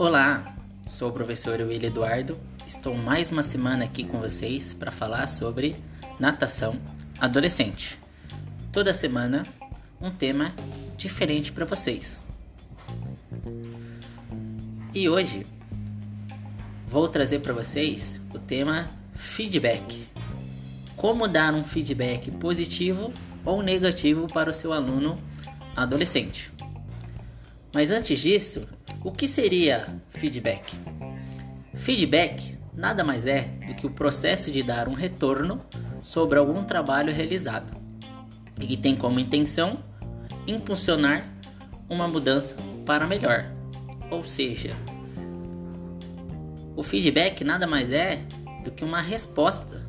Olá, sou o professor Will Eduardo. Estou mais uma semana aqui com vocês para falar sobre natação adolescente. Toda semana um tema diferente para vocês. E hoje vou trazer para vocês o tema feedback. Como dar um feedback positivo ou negativo para o seu aluno adolescente. Mas antes disso, o que seria feedback? Feedback nada mais é do que o processo de dar um retorno sobre algum trabalho realizado e que tem como intenção impulsionar uma mudança para melhor. Ou seja, o feedback nada mais é do que uma resposta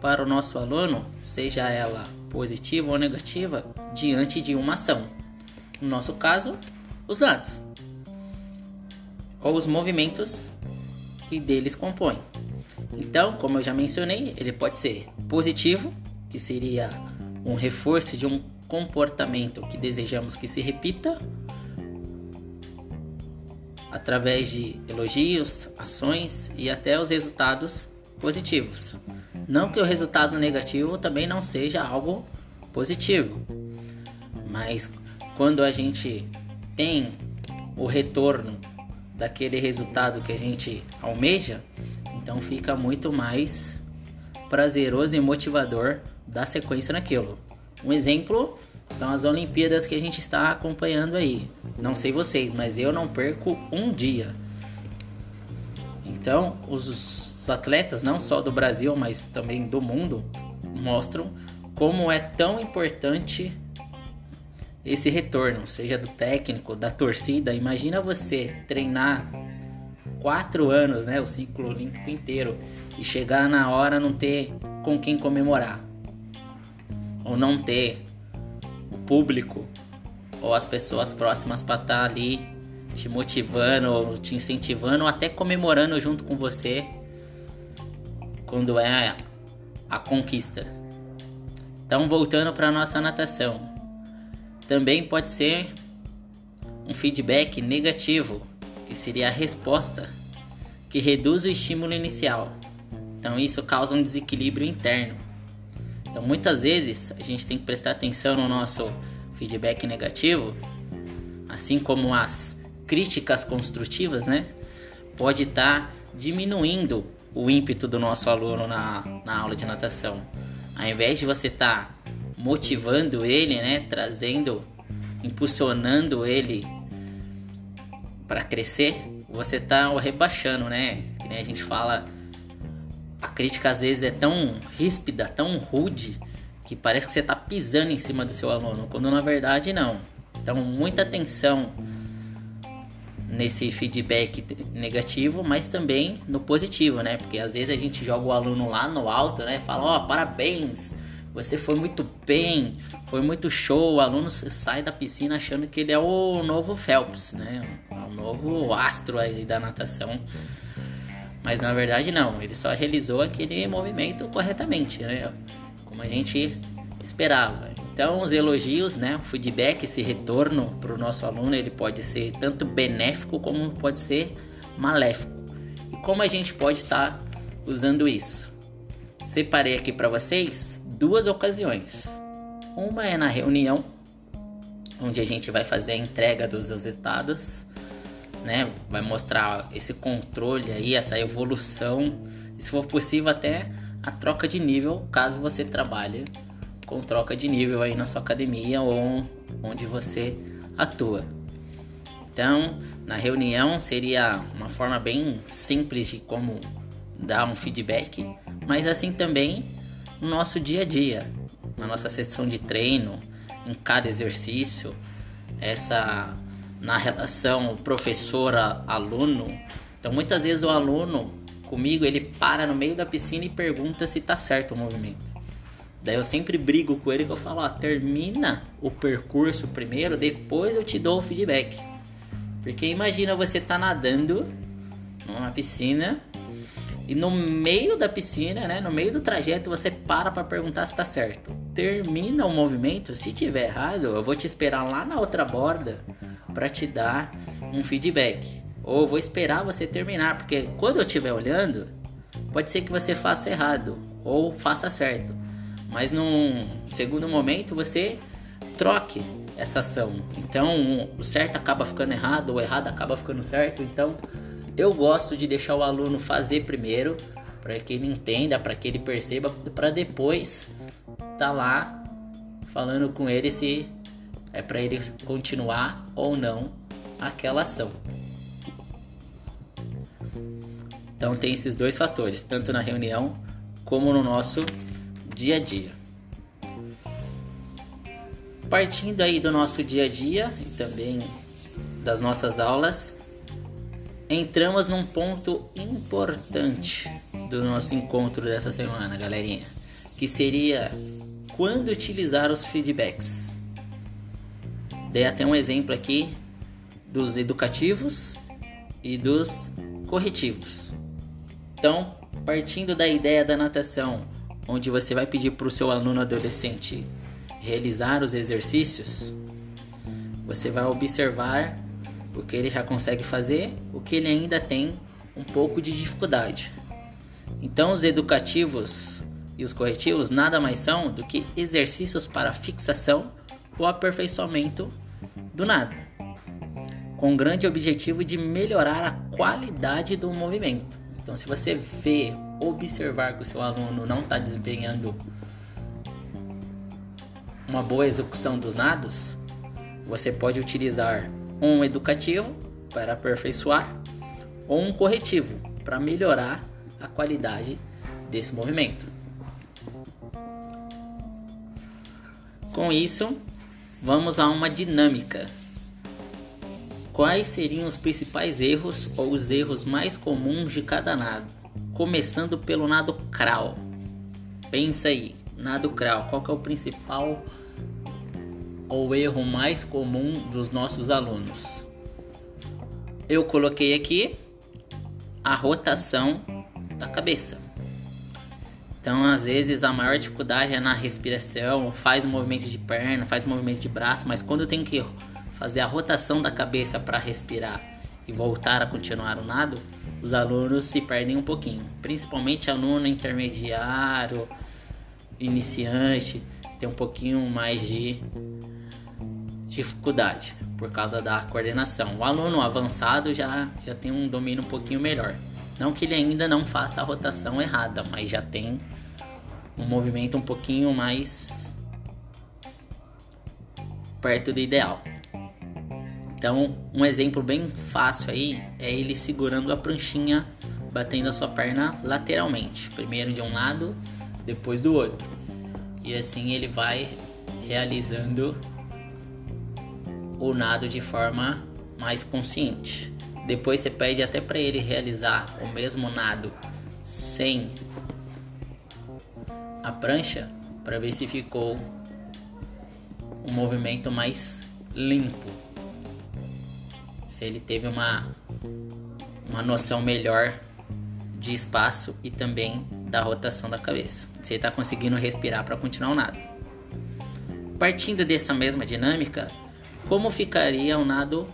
para o nosso aluno, seja ela positiva ou negativa, diante de uma ação. No nosso caso, os dados ou os movimentos que deles compõem. Então, como eu já mencionei, ele pode ser positivo, que seria um reforço de um comportamento que desejamos que se repita, através de elogios, ações e até os resultados positivos. Não que o resultado negativo também não seja algo positivo, mas quando a gente tem o retorno daquele resultado que a gente almeja, então fica muito mais prazeroso e motivador dar sequência naquilo. Um exemplo são as Olimpíadas que a gente está acompanhando aí. Não sei vocês, mas eu não perco um dia. Então, os atletas, não só do Brasil, mas também do mundo, mostram como é tão importante esse retorno, seja do técnico, da torcida. Imagina você treinar quatro anos, né, o ciclo olímpico inteiro, e chegar na hora não ter com quem comemorar, ou não ter o público ou as pessoas próximas para estar tá ali te motivando, te incentivando, ou até comemorando junto com você quando é a conquista. Então, voltando para nossa natação. Também pode ser um feedback negativo, que seria a resposta que reduz o estímulo inicial. Então isso causa um desequilíbrio interno. Então muitas vezes a gente tem que prestar atenção no nosso feedback negativo, assim como as críticas construtivas, né? Pode estar tá diminuindo o ímpeto do nosso aluno na, na aula de natação. Ao invés de você estar tá motivando ele, né, trazendo, impulsionando ele para crescer, você tá o rebaixando, né? Que nem a gente fala, a crítica às vezes é tão ríspida, tão rude, que parece que você tá pisando em cima do seu aluno, quando na verdade não. Então, muita atenção nesse feedback negativo, mas também no positivo, né? Porque às vezes a gente joga o aluno lá no alto, né? Fala, ó, oh, parabéns, você foi muito bem, foi muito show. O aluno sai da piscina achando que ele é o novo Phelps, né? O novo astro aí da natação. Mas na verdade não, ele só realizou aquele movimento corretamente, né? Como a gente esperava. Então, os elogios, né, o feedback, esse retorno para o nosso aluno, ele pode ser tanto benéfico como pode ser maléfico. E como a gente pode estar tá usando isso? Separei aqui para vocês duas ocasiões. Uma é na reunião, onde a gente vai fazer a entrega dos resultados, né? Vai mostrar esse controle aí, essa evolução, e se for possível até a troca de nível, caso você trabalhe com troca de nível aí na sua academia ou onde você atua. Então, na reunião seria uma forma bem simples de como dar um feedback, mas assim também no nosso dia a dia, na nossa sessão de treino, em cada exercício, essa na relação professor-aluno. Então muitas vezes o aluno comigo ele para no meio da piscina e pergunta se tá certo o movimento. Daí eu sempre brigo com ele que eu falo, ó, termina o percurso primeiro, depois eu te dou o feedback. Porque imagina você tá nadando numa piscina e no meio da piscina, né, no meio do trajeto, você para para perguntar se está certo. Termina o movimento, se tiver errado, eu vou te esperar lá na outra borda para te dar um feedback. Ou vou esperar você terminar, porque quando eu estiver olhando, pode ser que você faça errado ou faça certo. Mas num segundo momento você troque essa ação. Então o certo acaba ficando errado, o errado acaba ficando certo. Então eu gosto de deixar o aluno fazer primeiro, para que ele entenda, para que ele perceba, para depois tá lá falando com ele se é para ele continuar ou não aquela ação. Então tem esses dois fatores, tanto na reunião como no nosso dia a dia. Partindo aí do nosso dia a dia e também das nossas aulas, entramos num ponto importante do nosso encontro dessa semana, galerinha, que seria quando utilizar os feedbacks. Dei até um exemplo aqui dos educativos e dos corretivos. Então, partindo da ideia da natação, onde você vai pedir para o seu aluno adolescente realizar os exercícios, você vai observar o que ele já consegue fazer, o que ele ainda tem um pouco de dificuldade. Então, os educativos e os corretivos nada mais são do que exercícios para fixação ou aperfeiçoamento do nada, com o grande objetivo de melhorar a qualidade do movimento. Então, se você vê, observar que o seu aluno não está desempenhando uma boa execução dos nados, você pode utilizar um educativo para aperfeiçoar ou um corretivo para melhorar a qualidade desse movimento. Com isso, vamos a uma dinâmica. Quais seriam os principais erros ou os erros mais comuns de cada nado? Começando pelo nado crawl. Pensa aí, nado crawl, qual é o principal ou erro mais comum dos nossos alunos? Eu coloquei aqui a rotação da cabeça. Então, às vezes, a maior dificuldade é na respiração, faz movimento de perna, faz movimento de braço, mas quando tem que fazer a rotação da cabeça para respirar e voltar a continuar o nado, os alunos se perdem um pouquinho. Principalmente aluno intermediário, iniciante, tem um pouquinho mais de dificuldade por causa da coordenação. O aluno avançado já, já tem um domínio um pouquinho melhor. Não que ele ainda não faça a rotação errada, mas já tem um movimento um pouquinho mais perto do ideal. Então, um exemplo bem fácil aí é ele segurando a pranchinha, batendo a sua perna lateralmente, primeiro de um lado, depois do outro. E assim ele vai realizando o nado de forma mais consciente. Depois você pede até para ele realizar o mesmo nado sem a prancha para ver se ficou um movimento mais limpo. Se ele teve uma uma noção melhor de espaço e também da rotação da cabeça. Se ele está conseguindo respirar para continuar o nado. Partindo dessa mesma dinâmica, como ficaria o nado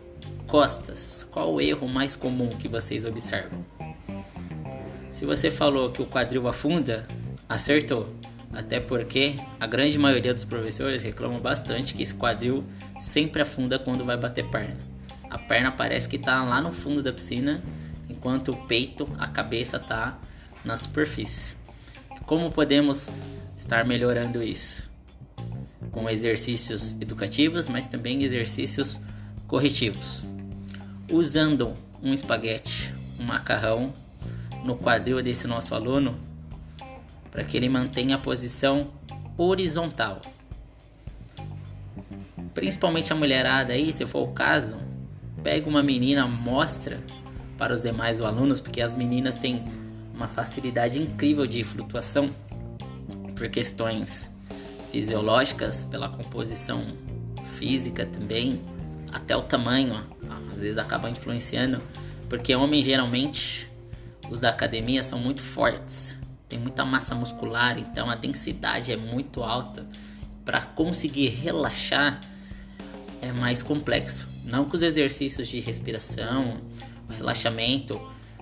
costas? Qual o erro mais comum que vocês observam? Se você falou que o quadril afunda, acertou. Até porque a grande maioria dos professores reclamam bastante que esse quadril sempre afunda quando vai bater perna. A perna parece que está lá no fundo da piscina, enquanto o peito, a cabeça está na superfície. Como podemos estar melhorando isso? Com exercícios educativos, mas também exercícios corretivos usando um espaguete, um macarrão no quadril desse nosso aluno para que ele mantenha a posição horizontal. Principalmente a mulherada aí, se for o caso, pega uma menina, mostra para os demais alunos, porque as meninas têm uma facilidade incrível de flutuação por questões fisiológicas, pela composição física também, até o tamanho, às vezes acaba influenciando, porque homens geralmente os da academia são muito fortes, tem muita massa muscular, então a densidade é muito alta. Para conseguir relaxar é mais complexo. Não que os exercícios de respiração, relaxamento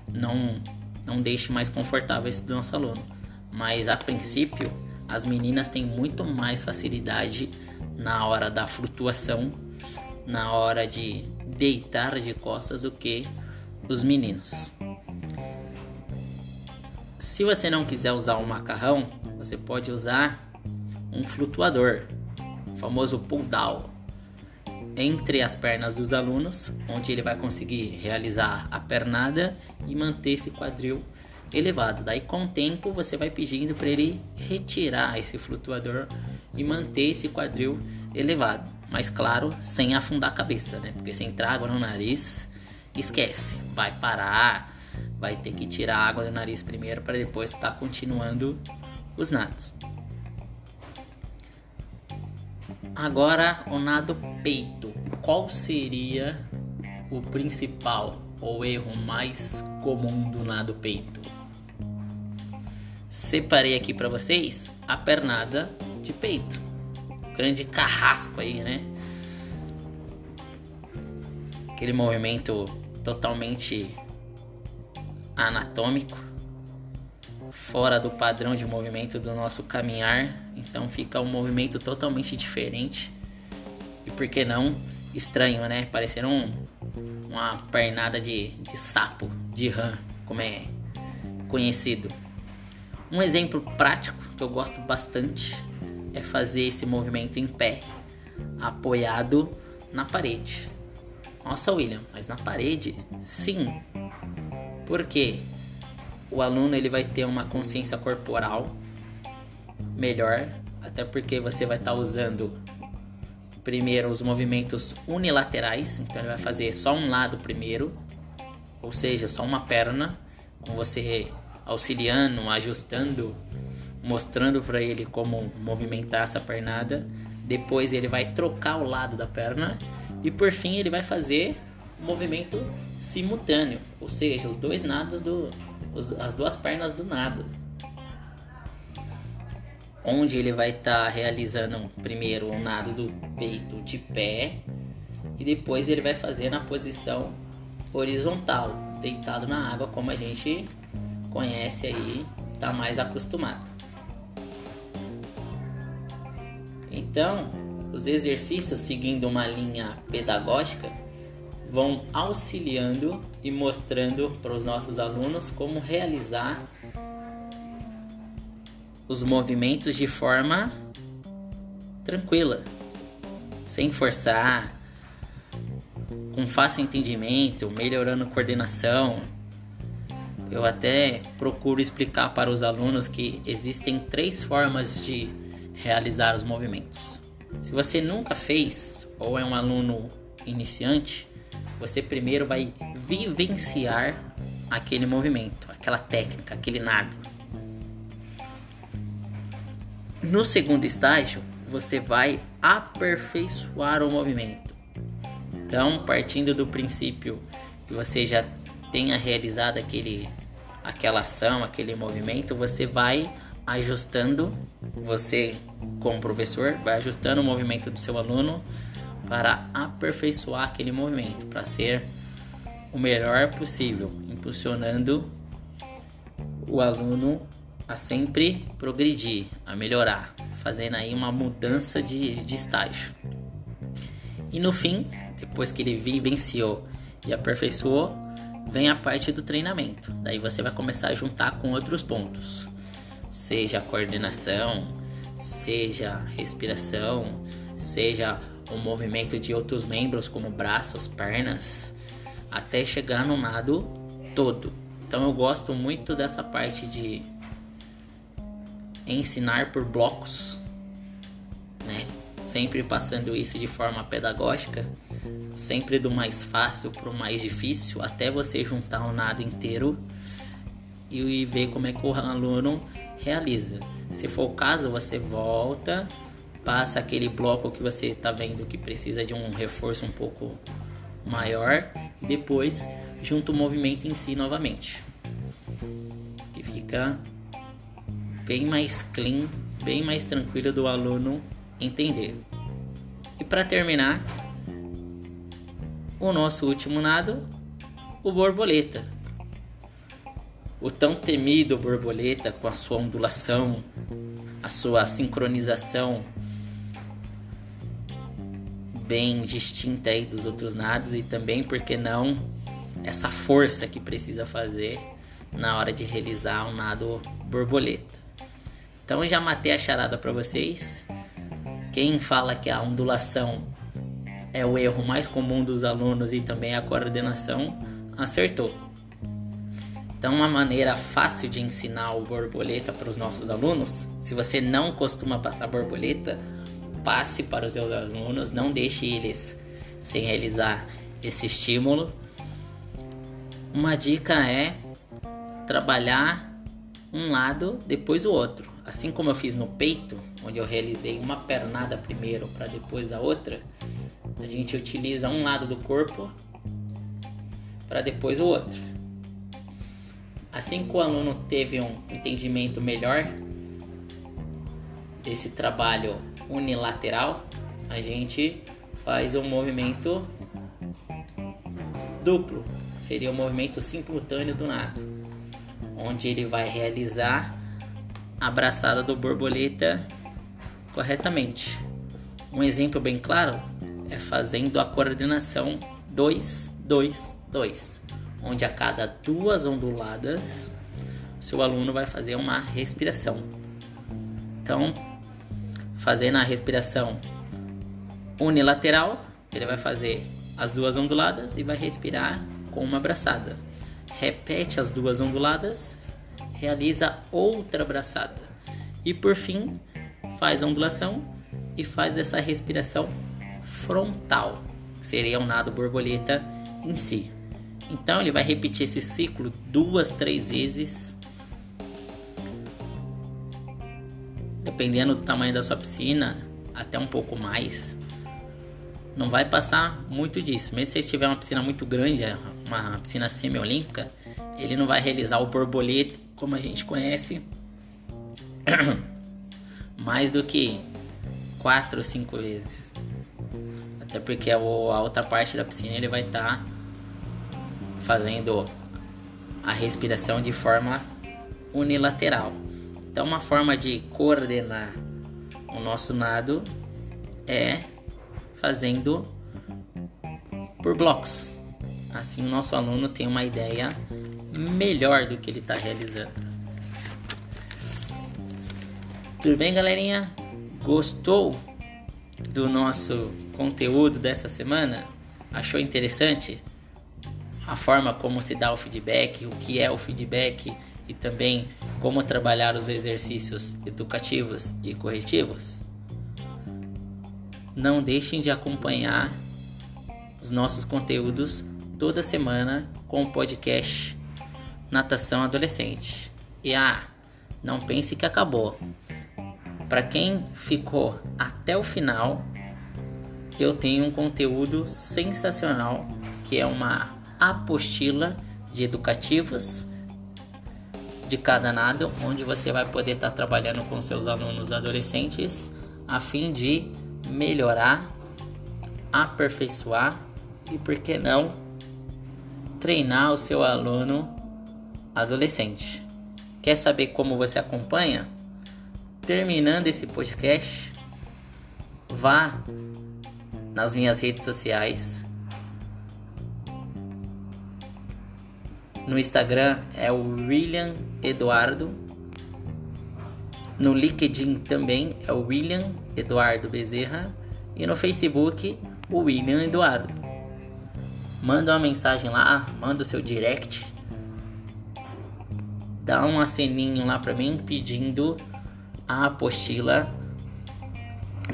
não, não deixe mais confortável esse nosso aluno. Mas a princípio, as meninas têm muito mais facilidade na hora da flutuação, na hora de deitar de costas do que os meninos. Se você não quiser usar um macarrão, você pode usar um flutuador, o famoso pull down, entre as pernas dos alunos, onde ele vai conseguir realizar a pernada e manter esse quadril elevado. Daí com o tempo você vai pedindo para ele retirar esse flutuador e manter esse quadril elevado. Mas claro, sem afundar a cabeça, né? Porque se entrar água no nariz, esquece, vai parar, vai ter que tirar água do nariz primeiro para depois estar tá continuando os nados. Agora o nado peito. Qual seria o principal ou erro mais comum do nado peito? Separei aqui para vocês a pernada de peito. Grande carrasco aí, né? Aquele movimento totalmente anatômico, fora do padrão de movimento do nosso caminhar, então fica um movimento totalmente diferente e por que não estranho, né? Parecendo um, uma pernada de, de sapo, de rã, como é conhecido. Um exemplo prático que eu gosto bastante é fazer esse movimento em pé, apoiado na parede. Nossa, William, mas na parede? Sim. Por quê? O aluno ele vai ter uma consciência corporal melhor, até porque você vai estar tá usando primeiro os movimentos unilaterais, então ele vai fazer só um lado primeiro, ou seja, só uma perna, com você auxiliando, ajustando, mostrando para ele como movimentar essa pernada. Depois ele vai trocar o lado da perna e por fim ele vai fazer o movimento simultâneo, ou seja, os dois nados do as duas pernas do nado onde ele vai estar tá realizando primeiro o nado do peito de pé e depois ele vai fazer na posição horizontal, deitado na água, como a gente conhece aí, está mais acostumado. Então, os exercícios seguindo uma linha pedagógica vão auxiliando e mostrando para os nossos alunos como realizar os movimentos de forma tranquila, sem forçar, com fácil entendimento, melhorando coordenação. Eu até procuro explicar para os alunos que existem três formas de realizar os movimentos. Se você nunca fez ou é um aluno iniciante, você primeiro vai vivenciar aquele movimento, aquela técnica, aquele nado. No segundo estágio, você vai aperfeiçoar o movimento. Então, partindo do princípio que você já tenha realizado aquele, aquela ação, aquele movimento, você vai ajustando, você como professor, vai ajustando o movimento do seu aluno para aperfeiçoar aquele movimento, para ser o melhor possível, impulsionando o aluno a sempre progredir, a melhorar, fazendo aí uma mudança de, de estágio. E no fim, depois que ele vivenciou e aperfeiçoou, vem a parte do treinamento. Daí você vai começar a juntar com outros pontos, seja coordenação, seja respiração, seja o movimento de outros membros como braços, pernas, até chegar no nado todo. Então eu gosto muito dessa parte de ensinar por blocos, né? Sempre passando isso de forma pedagógica, sempre do mais fácil para o mais difícil, até você juntar o nada inteiro e ver como é que o aluno realiza. Se for o caso, você volta, passa aquele bloco que você está vendo que precisa de um reforço um pouco maior e depois junta o movimento em si novamente. Que fica bem mais clean, bem mais tranquilo do aluno entender. E para terminar, o nosso último nado o borboleta. O tão temido borboleta com a sua ondulação, a sua sincronização bem distinta aí dos outros nados e também, porque não, essa força que precisa fazer na hora de realizar um nado borboleta. Então já matei a charada para vocês. Quem fala que a ondulação é o erro mais comum dos alunos e também a coordenação, acertou. Então, uma maneira fácil de ensinar o borboleta para os nossos alunos, se você não costuma passar borboleta, passe para os seus alunos, não deixe eles sem realizar esse estímulo. Uma dica é trabalhar um lado depois o outro. Assim como eu fiz no peito, onde eu realizei uma pernada primeiro para depois a outra, a gente utiliza um lado do corpo para depois o outro. Assim que o aluno teve um entendimento melhor desse trabalho unilateral, a gente faz um movimento duplo, seria o um movimento simultâneo do nado, onde ele vai realizar a abraçada do borboleta corretamente. Um exemplo bem claro é fazendo a coordenação 2 2 2, onde a cada duas onduladas seu aluno vai fazer uma respiração. Então, fazendo a respiração unilateral, ele vai fazer as duas onduladas e vai respirar com uma abraçada. Repete as duas onduladas, realiza outra abraçada. E por fim, faz a ondulação e faz essa respiração frontal, que seria um nado borboleta em si. Então ele vai repetir esse ciclo duas, três vezes dependendo do tamanho da sua piscina, até um pouco mais. Não vai passar muito disso. Mesmo se você tiver uma piscina muito grande, uma piscina semi-olímpica, ele não vai realizar o borboleta como a gente conhece mais do que quatro ou cinco vezes. Até porque a outra parte da piscina ele vai estar tá fazendo a respiração de forma unilateral. Então, uma forma de coordenar o nosso nado é fazendo por blocos. Assim, o nosso aluno tem uma ideia melhor do que ele está realizando. Tudo bem, galerinha? Gostou do nosso conteúdo dessa semana? Achou interessante a forma como se dá o feedback, o que é o feedback? e também como trabalhar os exercícios educativos e corretivos, não deixem de acompanhar os nossos conteúdos toda semana com o podcast Natação Adolescente. E ah, não pense que acabou. Para quem ficou até o final, eu tenho um conteúdo sensacional que é uma apostila de educativos de cada nado, onde você vai poder estar trabalhando com seus alunos adolescentes a fim de melhorar, aperfeiçoar e, por que não, treinar o seu aluno adolescente. Quer saber como você acompanha? Terminando esse podcast, vá nas minhas redes sociais No Instagram é o William Eduardo. No LinkedIn também é o William Eduardo Bezerra. E no Facebook, o William Eduardo. Manda uma mensagem lá, manda o seu direct. Dá um aceninho lá pra mim pedindo a apostila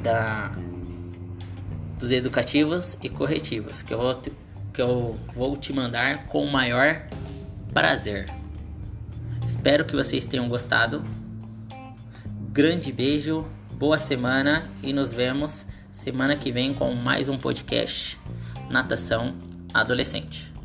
da dos educativos e corretivos que eu vou, que eu vou te mandar com o maior prazer. Espero que vocês tenham gostado. Grande beijo, boa semana e nos vemos semana que vem com mais um podcast Natação Adolescente.